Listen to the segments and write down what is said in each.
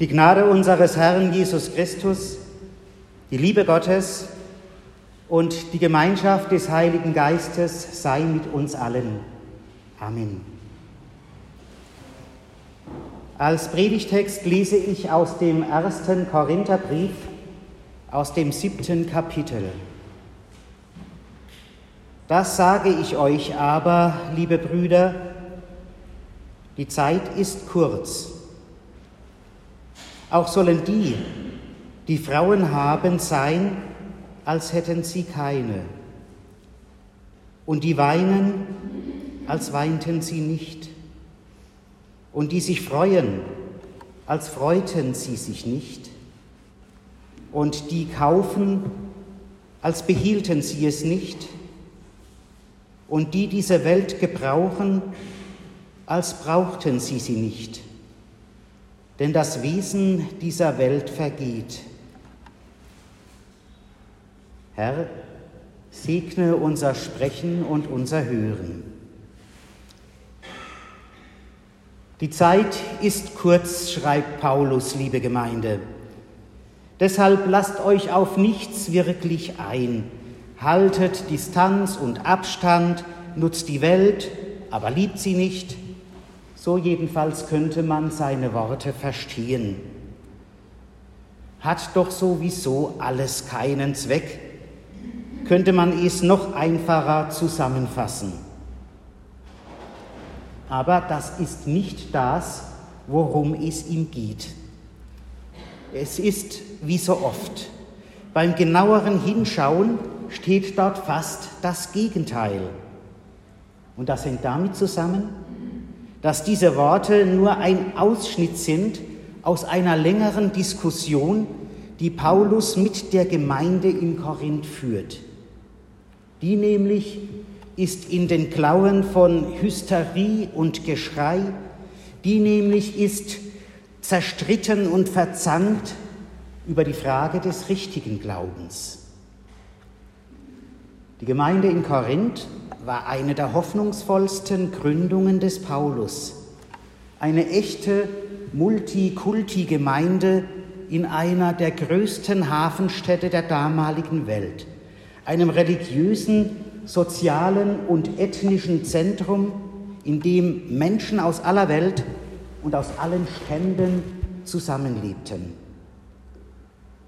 Die Gnade unseres Herrn Jesus Christus, die Liebe Gottes und die Gemeinschaft des Heiligen Geistes sei mit uns allen. Amen. Als Predigtext lese ich aus dem ersten Korintherbrief aus dem siebten Kapitel. Das sage ich euch aber, liebe Brüder, die Zeit ist kurz. Auch sollen die, die Frauen haben, sein, als hätten sie keine. Und die weinen, als weinten sie nicht. Und die sich freuen, als freuten sie sich nicht. Und die kaufen, als behielten sie es nicht. Und die diese Welt gebrauchen, als brauchten sie sie nicht denn das Wesen dieser Welt vergeht. Herr, segne unser Sprechen und unser Hören. Die Zeit ist kurz, schreibt Paulus, liebe Gemeinde. Deshalb lasst euch auf nichts wirklich ein. Haltet Distanz und Abstand, nutzt die Welt, aber liebt sie nicht so jedenfalls könnte man seine Worte verstehen. Hat doch sowieso alles keinen Zweck, könnte man es noch einfacher zusammenfassen. Aber das ist nicht das, worum es ihm geht. Es ist wie so oft. Beim genaueren Hinschauen steht dort fast das Gegenteil. Und das hängt damit zusammen, dass diese Worte nur ein Ausschnitt sind aus einer längeren Diskussion, die Paulus mit der Gemeinde in Korinth führt. Die nämlich ist in den Klauen von Hysterie und Geschrei, die nämlich ist zerstritten und verzankt über die Frage des richtigen Glaubens. Die Gemeinde in Korinth war eine der hoffnungsvollsten Gründungen des Paulus. Eine echte Multikulti-Gemeinde in einer der größten Hafenstädte der damaligen Welt, einem religiösen, sozialen und ethnischen Zentrum, in dem Menschen aus aller Welt und aus allen Ständen zusammenlebten.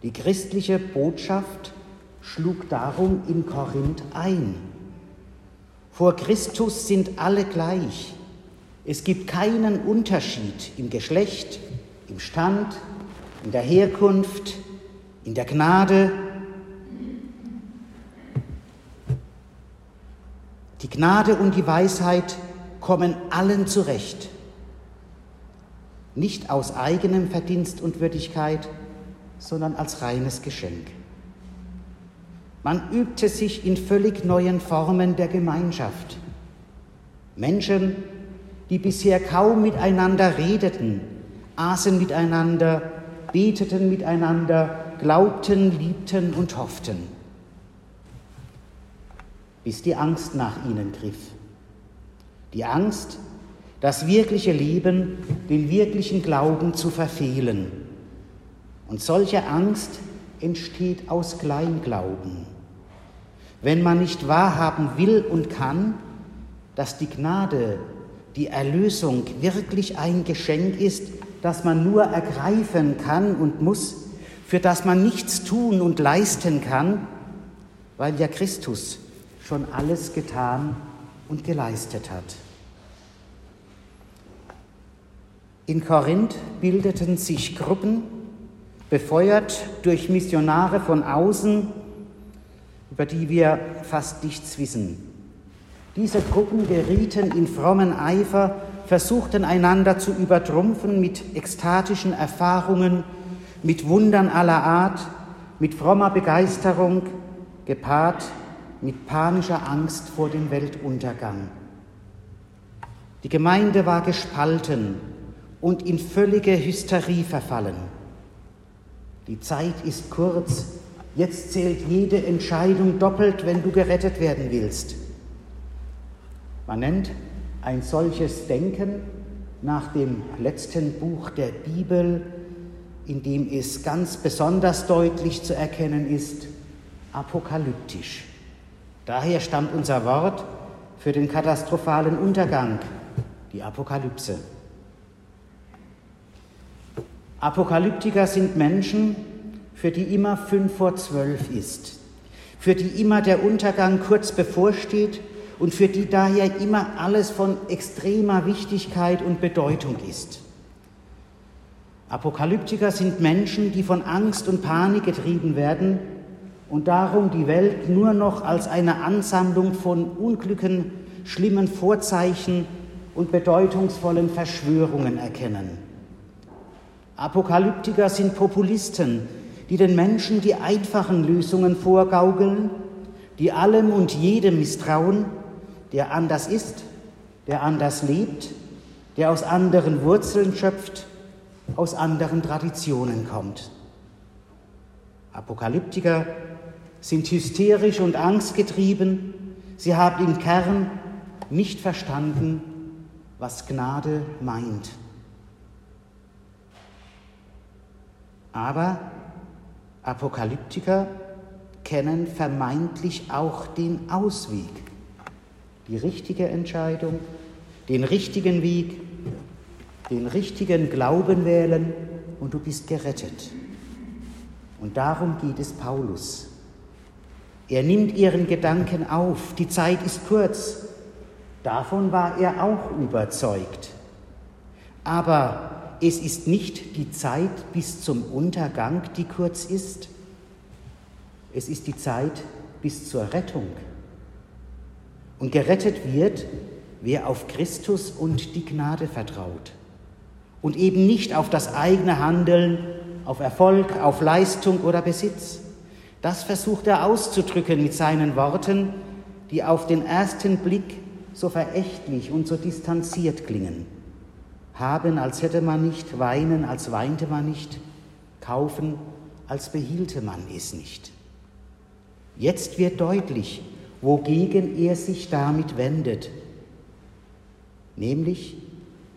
Die christliche Botschaft schlug darum in Korinth ein. Vor Christus sind alle gleich. Es gibt keinen Unterschied im Geschlecht, im Stand, in der Herkunft, in der Gnade. Die Gnade und die Weisheit kommen allen zurecht, nicht aus eigenem Verdienst und Würdigkeit, sondern als reines Geschenk. Man übte sich in völlig neuen Formen der Gemeinschaft. Menschen, die bisher kaum miteinander redeten, aßen miteinander, beteten miteinander, glaubten, liebten und hofften, bis die Angst nach ihnen griff. Die Angst, das wirkliche Leben, den wirklichen Glauben zu verfehlen. Und solche Angst entsteht aus Kleinglauben wenn man nicht wahrhaben will und kann, dass die Gnade, die Erlösung wirklich ein Geschenk ist, das man nur ergreifen kann und muss, für das man nichts tun und leisten kann, weil ja Christus schon alles getan und geleistet hat. In Korinth bildeten sich Gruppen, befeuert durch Missionare von außen, über die wir fast nichts wissen. Diese Gruppen gerieten in frommen Eifer, versuchten einander zu übertrumpfen mit ekstatischen Erfahrungen, mit Wundern aller Art, mit frommer Begeisterung, gepaart mit panischer Angst vor dem Weltuntergang. Die Gemeinde war gespalten und in völlige Hysterie verfallen. Die Zeit ist kurz, Jetzt zählt jede Entscheidung doppelt, wenn du gerettet werden willst. Man nennt ein solches Denken nach dem letzten Buch der Bibel in dem es ganz besonders deutlich zu erkennen ist, apokalyptisch. Daher stammt unser Wort für den katastrophalen Untergang, die Apokalypse. Apokalyptiker sind Menschen, für die immer fünf vor zwölf ist, für die immer der Untergang kurz bevorsteht und für die daher immer alles von extremer Wichtigkeit und Bedeutung ist. Apokalyptiker sind Menschen, die von Angst und Panik getrieben werden und darum die Welt nur noch als eine Ansammlung von Unglücken, schlimmen Vorzeichen und bedeutungsvollen Verschwörungen erkennen. Apokalyptiker sind Populisten, die den Menschen die einfachen Lösungen vorgaukeln, die allem und jedem misstrauen, der anders ist, der anders lebt, der aus anderen Wurzeln schöpft aus anderen Traditionen kommt. Apokalyptiker sind hysterisch und angstgetrieben. Sie haben im Kern nicht verstanden, was Gnade meint. Aber Apokalyptiker kennen vermeintlich auch den Ausweg, die richtige Entscheidung, den richtigen Weg, den richtigen Glauben wählen und du bist gerettet. Und darum geht es Paulus. Er nimmt ihren Gedanken auf, die Zeit ist kurz. Davon war er auch überzeugt. Aber es ist nicht die Zeit bis zum Untergang, die kurz ist. Es ist die Zeit bis zur Rettung. Und gerettet wird, wer auf Christus und die Gnade vertraut und eben nicht auf das eigene Handeln, auf Erfolg, auf Leistung oder Besitz. Das versucht er auszudrücken mit seinen Worten, die auf den ersten Blick so verächtlich und so distanziert klingen. Haben, als hätte man nicht, weinen, als weinte man nicht, kaufen, als behielte man es nicht. Jetzt wird deutlich, wogegen er sich damit wendet, nämlich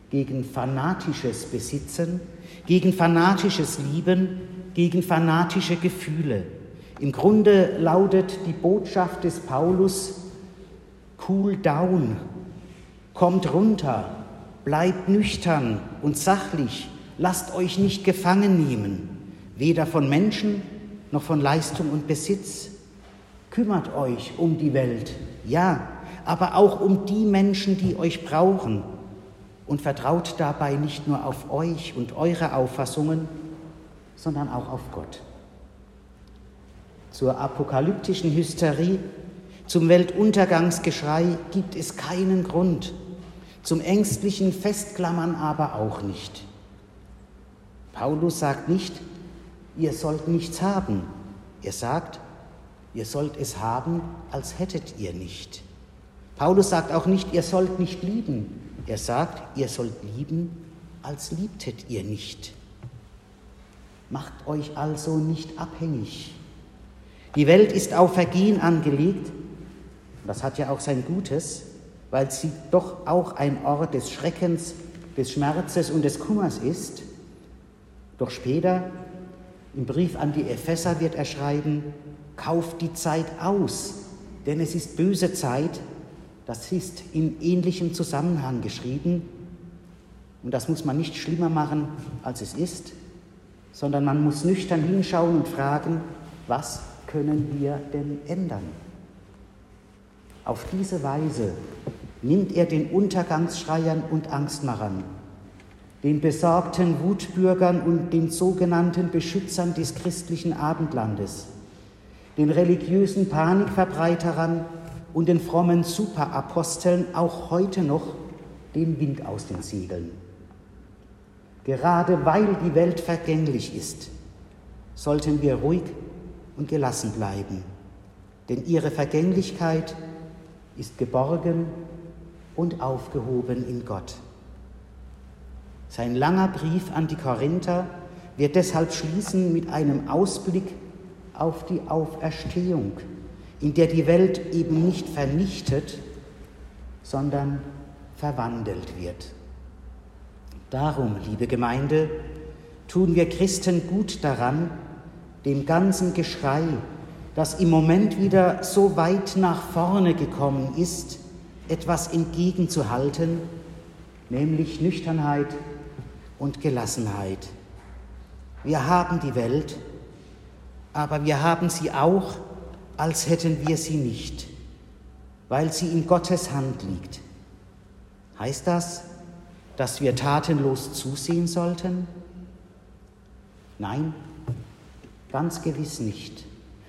gegen fanatisches Besitzen, gegen fanatisches Lieben, gegen fanatische Gefühle. Im Grunde lautet die Botschaft des Paulus, cool down, kommt runter, bleibt nüchtern und sachlich, lasst euch nicht gefangen nehmen, weder von Menschen noch von Leistung und Besitz. Kümmert euch um die Welt, ja, aber auch um die Menschen, die euch brauchen und vertraut dabei nicht nur auf euch und eure Auffassungen, sondern auch auf Gott. Zur apokalyptischen Hysterie, zum Weltuntergangsgeschrei gibt es keinen Grund, zum ängstlichen Festklammern aber auch nicht. Paulus sagt nicht, ihr sollt nichts haben. Er sagt, ihr sollt es haben, als hättet ihr nicht. Paulus sagt auch nicht, ihr sollt nicht lieben. Er sagt, ihr sollt lieben, als liebtet ihr nicht. Macht euch also nicht abhängig. Die Welt ist auf Vergehen angelegt, das hat ja auch sein Gutes, weil sie doch auch ein Ort des Schreckens, des Schmerzes und des Kummers ist. Doch später im Brief an die Epheser wird er schreiben, kauft die Zeit aus, denn es ist böse Zeit, das ist in ähnlichem Zusammenhang geschrieben. Und das muss man nicht schlimmer machen, als es ist, sondern man muss nüchtern hinschauen und fragen, was können wir denn ändern? Auf diese Weise nimmt er den Untergangsschreiern und Angstmachern, den besorgten Wutbürgern und den sogenannten Beschützern des christlichen Abendlandes, den religiösen Panikverbreiterern und den frommen Superaposteln auch heute noch den Wind aus den Segeln. Gerade weil die Welt vergänglich ist, sollten wir ruhig und gelassen bleiben, denn ihre Vergänglichkeit ist geborgen und aufgehoben in Gott. Sein langer Brief an die Korinther wird deshalb schließen mit einem Ausblick auf die Auferstehung in der die Welt eben nicht vernichtet, sondern verwandelt wird. Darum, liebe Gemeinde, tun wir Christen gut daran, dem ganzen Geschrei, das im Moment wieder so weit nach vorne gekommen ist, etwas entgegenzuhalten, nämlich Nüchternheit und Gelassenheit. Wir haben die Welt, aber wir haben sie auch, als hätten wir sie nicht, weil sie in Gottes Hand liegt. Heißt das, dass wir tatenlos zusehen sollten? Nein, ganz gewiss nicht.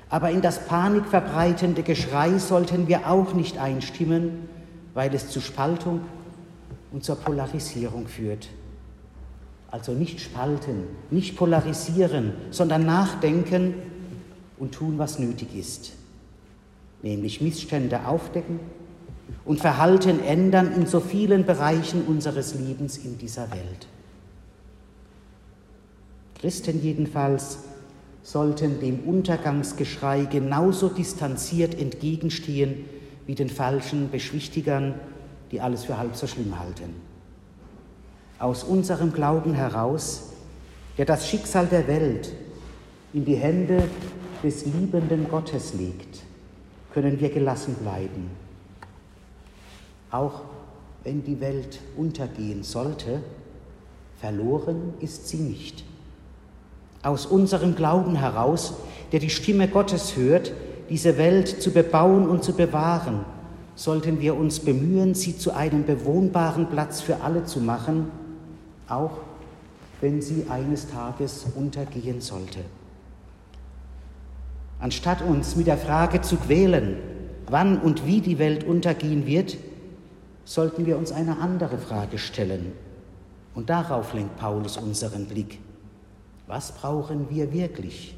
Aber in das panikverbreitende Geschrei sollten wir auch nicht einstimmen, weil es zu Spaltung und zur Polarisierung führt. Also nicht spalten, nicht polarisieren, sondern nachdenken und tun, was nötig ist, nämlich Missstände aufdecken und Verhalten ändern in so vielen Bereichen unseres Lebens in dieser Welt. Christen jedenfalls sollten dem Untergangsgeschrei genauso distanziert entgegenstehen wie den falschen Beschwichtigern, die alles für halb so schlimm halten. Aus unserem Glauben heraus, der das Schicksal der Welt in die Hände des liebenden Gottes legt, können wir gelassen bleiben. Auch wenn die Welt untergehen sollte, verloren ist sie nicht aus unserem Glauben heraus, der die Stimme Gottes hört, diese Welt zu bebauen und zu bewahren, sollten wir uns bemühen, sie zu einem bewohnbaren Platz für alle zu machen, auch wenn sie eines Tages untergehen sollte. Anstatt uns mit der Frage zu quälen, wann und wie die Welt untergehen wird, sollten wir uns eine andere Frage stellen. Und darauf lenkt Paulus unseren Blick. Was brauchen wir wirklich?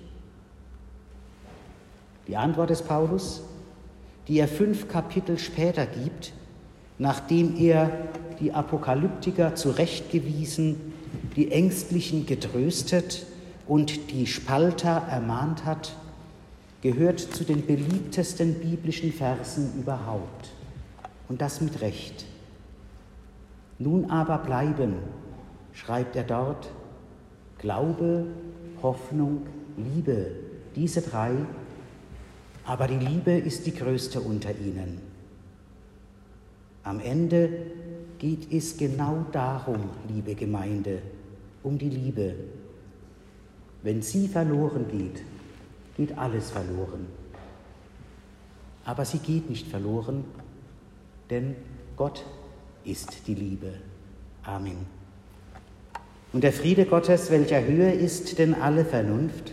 Die Antwort des Paulus, die er fünf Kapitel später gibt, nachdem er die Apokalyptiker zurechtgewiesen, die Ängstlichen getröstet und die Spalter ermahnt hat, gehört zu den beliebtesten biblischen Versen überhaupt. Und das mit Recht. Nun aber bleiben, schreibt er dort, Glaube, Hoffnung, Liebe, diese drei, aber die Liebe ist die größte unter ihnen. Am Ende geht es genau darum, liebe Gemeinde, um die Liebe. Wenn sie verloren geht, geht alles verloren. Aber sie geht nicht verloren, denn Gott ist die Liebe. Amen. Und der Friede Gottes, welcher höher ist denn alle Vernunft,